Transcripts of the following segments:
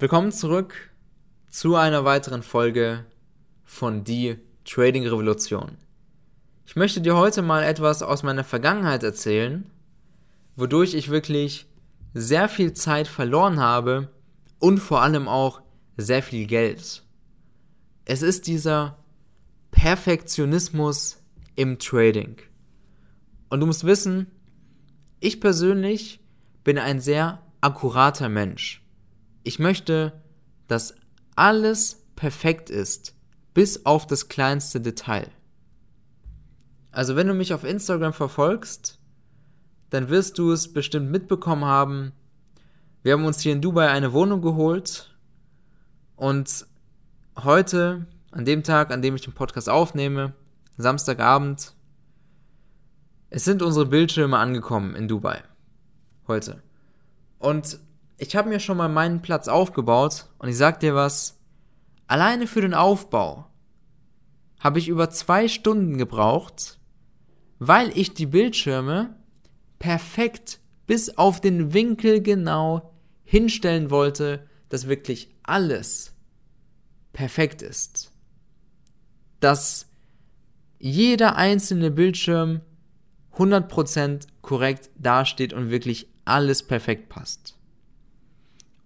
Willkommen zurück zu einer weiteren Folge von Die Trading Revolution. Ich möchte dir heute mal etwas aus meiner Vergangenheit erzählen, wodurch ich wirklich sehr viel Zeit verloren habe und vor allem auch sehr viel Geld. Es ist dieser Perfektionismus im Trading. Und du musst wissen, ich persönlich bin ein sehr akkurater Mensch. Ich möchte, dass alles perfekt ist, bis auf das kleinste Detail. Also wenn du mich auf Instagram verfolgst, dann wirst du es bestimmt mitbekommen haben. Wir haben uns hier in Dubai eine Wohnung geholt und heute, an dem Tag, an dem ich den Podcast aufnehme, Samstagabend, es sind unsere Bildschirme angekommen in Dubai. Heute. Und ich habe mir schon mal meinen Platz aufgebaut und ich sag dir was, alleine für den Aufbau habe ich über zwei Stunden gebraucht, weil ich die Bildschirme perfekt bis auf den Winkel genau hinstellen wollte, dass wirklich alles perfekt ist. Dass jeder einzelne Bildschirm 100% korrekt dasteht und wirklich alles perfekt passt.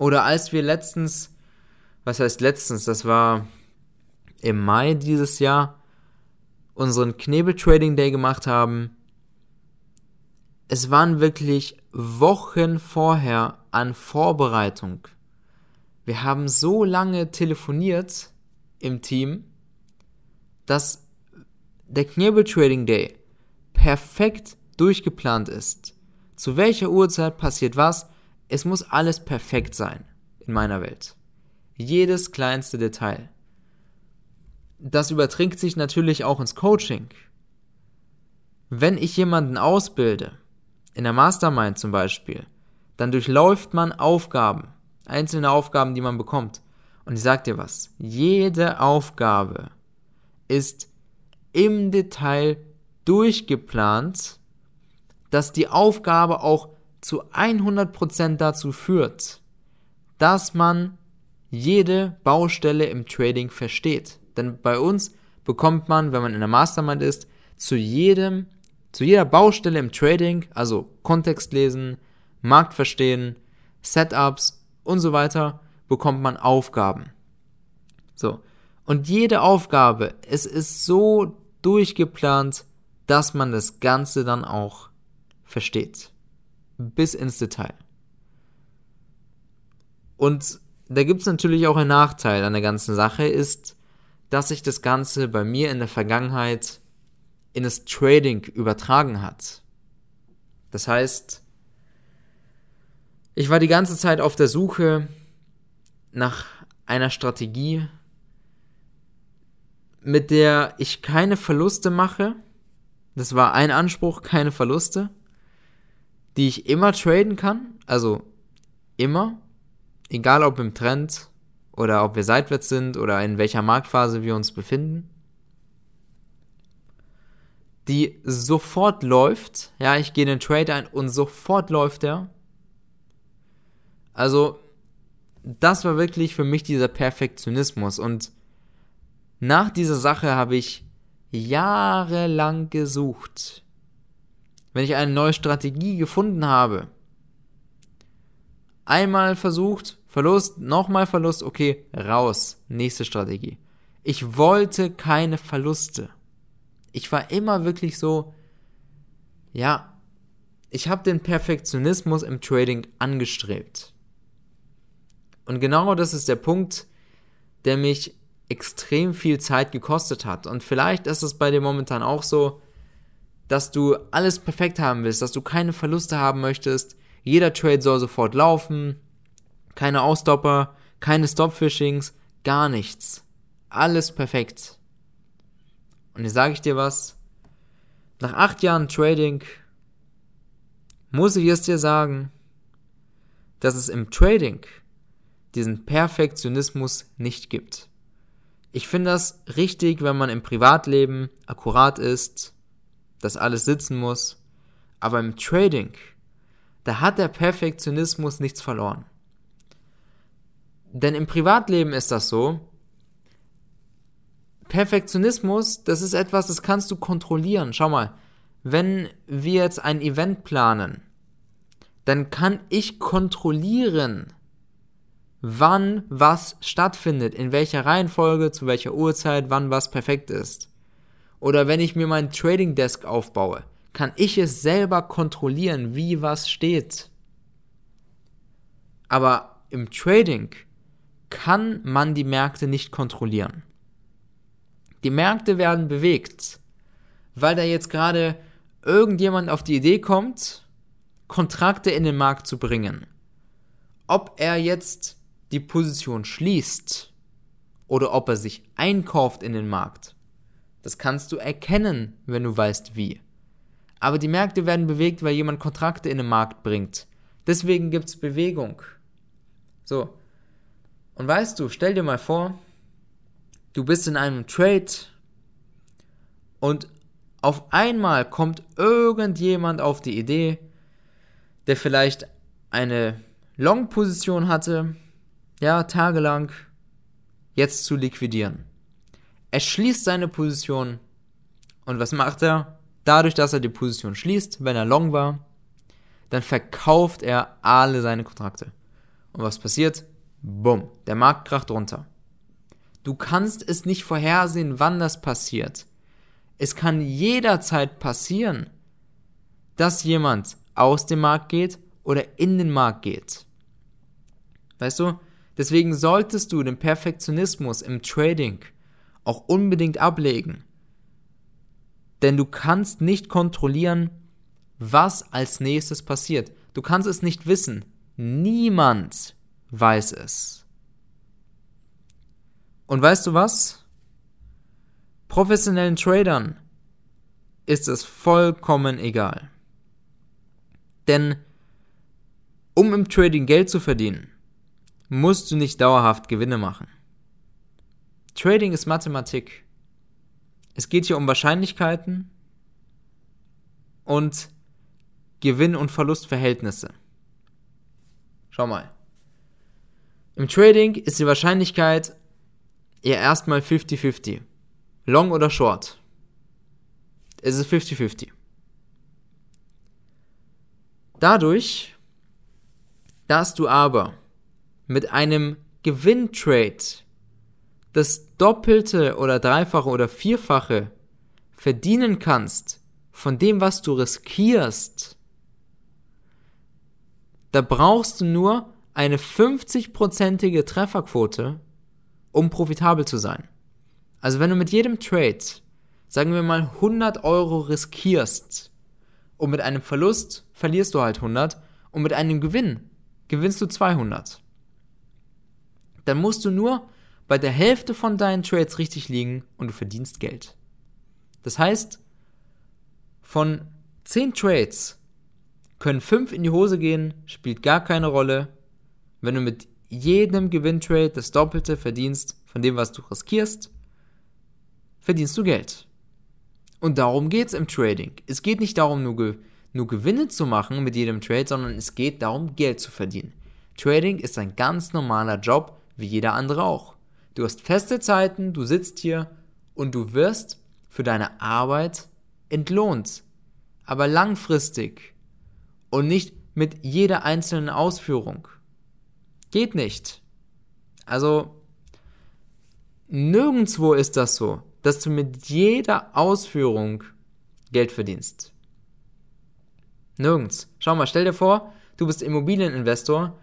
Oder als wir letztens, was heißt letztens, das war im Mai dieses Jahr, unseren Knebel Trading Day gemacht haben, es waren wirklich Wochen vorher an Vorbereitung. Wir haben so lange telefoniert im Team, dass der Knebel Trading Day perfekt durchgeplant ist. Zu welcher Uhrzeit passiert was, es muss alles perfekt sein in meiner Welt. Jedes kleinste Detail. Das überträgt sich natürlich auch ins Coaching. Wenn ich jemanden ausbilde, in der Mastermind zum Beispiel, dann durchläuft man Aufgaben, einzelne Aufgaben, die man bekommt. Und ich sag dir was, jede Aufgabe ist im Detail durchgeplant, dass die Aufgabe auch zu 100% dazu führt, dass man jede Baustelle im Trading versteht. Denn bei uns bekommt man, wenn man in der Mastermind ist, zu jedem, zu jeder Baustelle im Trading, also Kontext lesen, Markt verstehen, Setups und so weiter, bekommt man Aufgaben. So. Und jede Aufgabe, es ist so durchgeplant, dass man das Ganze dann auch versteht bis ins Detail. Und da gibt es natürlich auch einen Nachteil an der ganzen Sache, ist, dass sich das Ganze bei mir in der Vergangenheit in das Trading übertragen hat. Das heißt, ich war die ganze Zeit auf der Suche nach einer Strategie, mit der ich keine Verluste mache. Das war ein Anspruch, keine Verluste die ich immer traden kann. Also immer. Egal ob im Trend oder ob wir seitwärts sind oder in welcher Marktphase wir uns befinden. Die sofort läuft. Ja, ich gehe in den Trade ein und sofort läuft er. Also, das war wirklich für mich dieser Perfektionismus. Und nach dieser Sache habe ich jahrelang gesucht wenn ich eine neue Strategie gefunden habe, einmal versucht, Verlust, nochmal Verlust, okay, raus, nächste Strategie. Ich wollte keine Verluste. Ich war immer wirklich so, ja, ich habe den Perfektionismus im Trading angestrebt. Und genau das ist der Punkt, der mich extrem viel Zeit gekostet hat. Und vielleicht ist es bei dir momentan auch so, dass du alles perfekt haben willst, dass du keine Verluste haben möchtest. Jeder Trade soll sofort laufen. Keine Ausstopper, keine Stopfishings, gar nichts. Alles perfekt. Und jetzt sage ich dir was. Nach acht Jahren Trading muss ich es dir sagen, dass es im Trading diesen Perfektionismus nicht gibt. Ich finde das richtig, wenn man im Privatleben akkurat ist, dass alles sitzen muss. Aber im Trading, da hat der Perfektionismus nichts verloren. Denn im Privatleben ist das so. Perfektionismus, das ist etwas, das kannst du kontrollieren. Schau mal, wenn wir jetzt ein Event planen, dann kann ich kontrollieren, wann was stattfindet, in welcher Reihenfolge, zu welcher Uhrzeit, wann was perfekt ist. Oder wenn ich mir mein Trading Desk aufbaue, kann ich es selber kontrollieren, wie was steht. Aber im Trading kann man die Märkte nicht kontrollieren. Die Märkte werden bewegt, weil da jetzt gerade irgendjemand auf die Idee kommt, Kontrakte in den Markt zu bringen. Ob er jetzt die Position schließt oder ob er sich einkauft in den Markt, das kannst du erkennen, wenn du weißt wie. Aber die Märkte werden bewegt, weil jemand Kontrakte in den Markt bringt. Deswegen gibt es Bewegung. So. Und weißt du, stell dir mal vor, du bist in einem Trade und auf einmal kommt irgendjemand auf die Idee, der vielleicht eine Long-Position hatte, ja, tagelang, jetzt zu liquidieren. Er schließt seine Position und was macht er? Dadurch, dass er die Position schließt, wenn er long war, dann verkauft er alle seine Kontrakte. Und was passiert? Bumm, der Markt kracht runter. Du kannst es nicht vorhersehen, wann das passiert. Es kann jederzeit passieren, dass jemand aus dem Markt geht oder in den Markt geht. Weißt du? Deswegen solltest du den Perfektionismus im Trading auch unbedingt ablegen. Denn du kannst nicht kontrollieren, was als nächstes passiert. Du kannst es nicht wissen. Niemand weiß es. Und weißt du was? Professionellen Tradern ist es vollkommen egal. Denn um im Trading Geld zu verdienen, musst du nicht dauerhaft Gewinne machen. Trading ist Mathematik. Es geht hier um Wahrscheinlichkeiten und Gewinn- und Verlustverhältnisse. Schau mal. Im Trading ist die Wahrscheinlichkeit ja erstmal 50-50. Long oder Short. Es ist 50-50. Dadurch, dass du aber mit einem Gewinntrade das Doppelte oder Dreifache oder Vierfache verdienen kannst von dem, was du riskierst, da brauchst du nur eine 50-prozentige Trefferquote um profitabel zu sein. Also wenn du mit jedem Trade, sagen wir mal 100 Euro riskierst und mit einem Verlust verlierst du halt 100 und mit einem Gewinn gewinnst du 200, dann musst du nur bei der Hälfte von deinen Trades richtig liegen und du verdienst Geld. Das heißt, von 10 Trades können 5 in die Hose gehen, spielt gar keine Rolle. Wenn du mit jedem Gewinntrade das Doppelte verdienst von dem, was du riskierst, verdienst du Geld. Und darum geht es im Trading. Es geht nicht darum, nur, Ge nur Gewinne zu machen mit jedem Trade, sondern es geht darum, Geld zu verdienen. Trading ist ein ganz normaler Job, wie jeder andere auch. Du hast feste Zeiten, du sitzt hier und du wirst für deine Arbeit entlohnt. Aber langfristig und nicht mit jeder einzelnen Ausführung. Geht nicht. Also, nirgendwo ist das so, dass du mit jeder Ausführung Geld verdienst. Nirgends. Schau mal, stell dir vor, du bist Immobilieninvestor.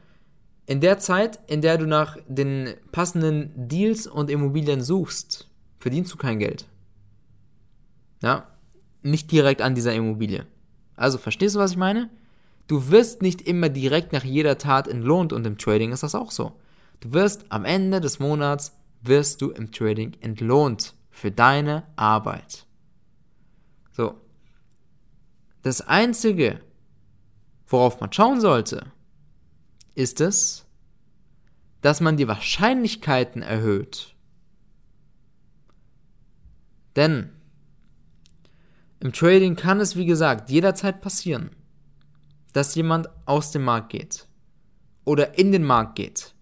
In der Zeit, in der du nach den passenden Deals und Immobilien suchst, verdienst du kein Geld. Ja, nicht direkt an dieser Immobilie. Also, verstehst du, was ich meine? Du wirst nicht immer direkt nach jeder Tat entlohnt und im Trading ist das auch so. Du wirst am Ende des Monats wirst du im Trading entlohnt für deine Arbeit. So. Das einzige, worauf man schauen sollte, ist es, dass man die Wahrscheinlichkeiten erhöht. Denn im Trading kann es, wie gesagt, jederzeit passieren, dass jemand aus dem Markt geht oder in den Markt geht.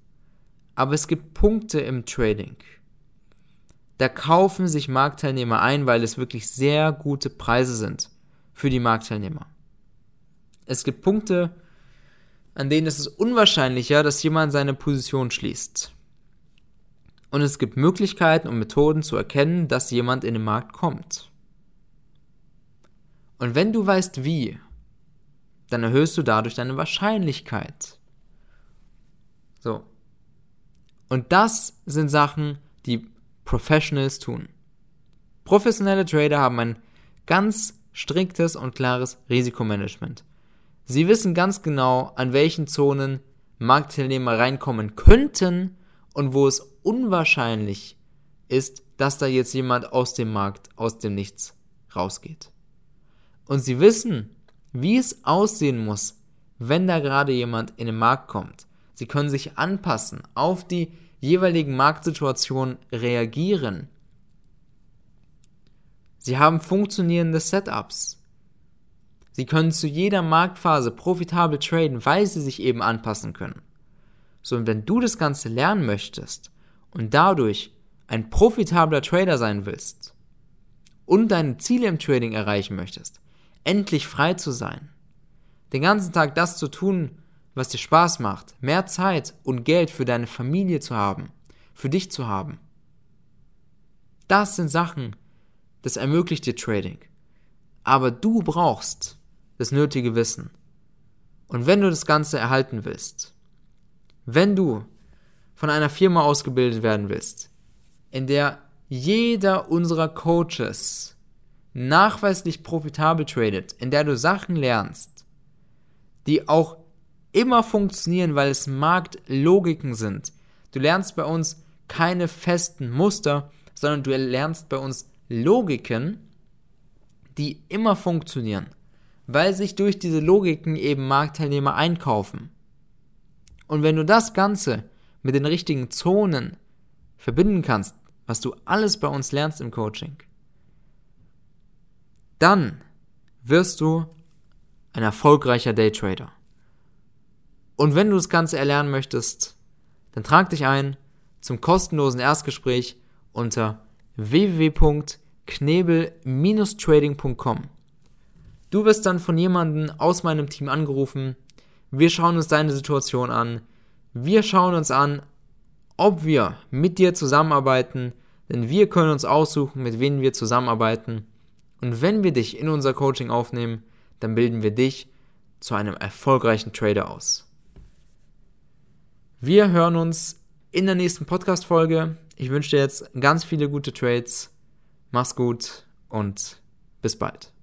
Aber es gibt Punkte im Trading. Da kaufen sich Marktteilnehmer ein, weil es wirklich sehr gute Preise sind für die Marktteilnehmer. Es gibt Punkte, an denen ist es unwahrscheinlicher, dass jemand seine Position schließt. Und es gibt Möglichkeiten und Methoden zu erkennen, dass jemand in den Markt kommt. Und wenn du weißt wie, dann erhöhst du dadurch deine Wahrscheinlichkeit. So. Und das sind Sachen, die Professionals tun. Professionelle Trader haben ein ganz striktes und klares Risikomanagement. Sie wissen ganz genau, an welchen Zonen Marktteilnehmer reinkommen könnten und wo es unwahrscheinlich ist, dass da jetzt jemand aus dem Markt, aus dem Nichts rausgeht. Und sie wissen, wie es aussehen muss, wenn da gerade jemand in den Markt kommt. Sie können sich anpassen, auf die jeweiligen Marktsituationen reagieren. Sie haben funktionierende Setups. Sie können zu jeder Marktphase profitabel traden, weil sie sich eben anpassen können. So, und wenn du das Ganze lernen möchtest und dadurch ein profitabler Trader sein willst und deine Ziele im Trading erreichen möchtest, endlich frei zu sein, den ganzen Tag das zu tun, was dir Spaß macht, mehr Zeit und Geld für deine Familie zu haben, für dich zu haben. Das sind Sachen, das ermöglicht dir Trading. Aber du brauchst das nötige Wissen. Und wenn du das Ganze erhalten willst, wenn du von einer Firma ausgebildet werden willst, in der jeder unserer Coaches nachweislich profitabel tradet, in der du Sachen lernst, die auch immer funktionieren, weil es Marktlogiken sind. Du lernst bei uns keine festen Muster, sondern du lernst bei uns Logiken, die immer funktionieren weil sich durch diese Logiken eben Marktteilnehmer einkaufen. Und wenn du das Ganze mit den richtigen Zonen verbinden kannst, was du alles bei uns lernst im Coaching, dann wirst du ein erfolgreicher Daytrader. Und wenn du das Ganze erlernen möchtest, dann trag dich ein zum kostenlosen Erstgespräch unter www.knebel-trading.com. Du wirst dann von jemandem aus meinem Team angerufen. Wir schauen uns deine Situation an. Wir schauen uns an, ob wir mit dir zusammenarbeiten, denn wir können uns aussuchen, mit wem wir zusammenarbeiten. Und wenn wir dich in unser Coaching aufnehmen, dann bilden wir dich zu einem erfolgreichen Trader aus. Wir hören uns in der nächsten Podcast-Folge. Ich wünsche dir jetzt ganz viele gute Trades. Mach's gut und bis bald.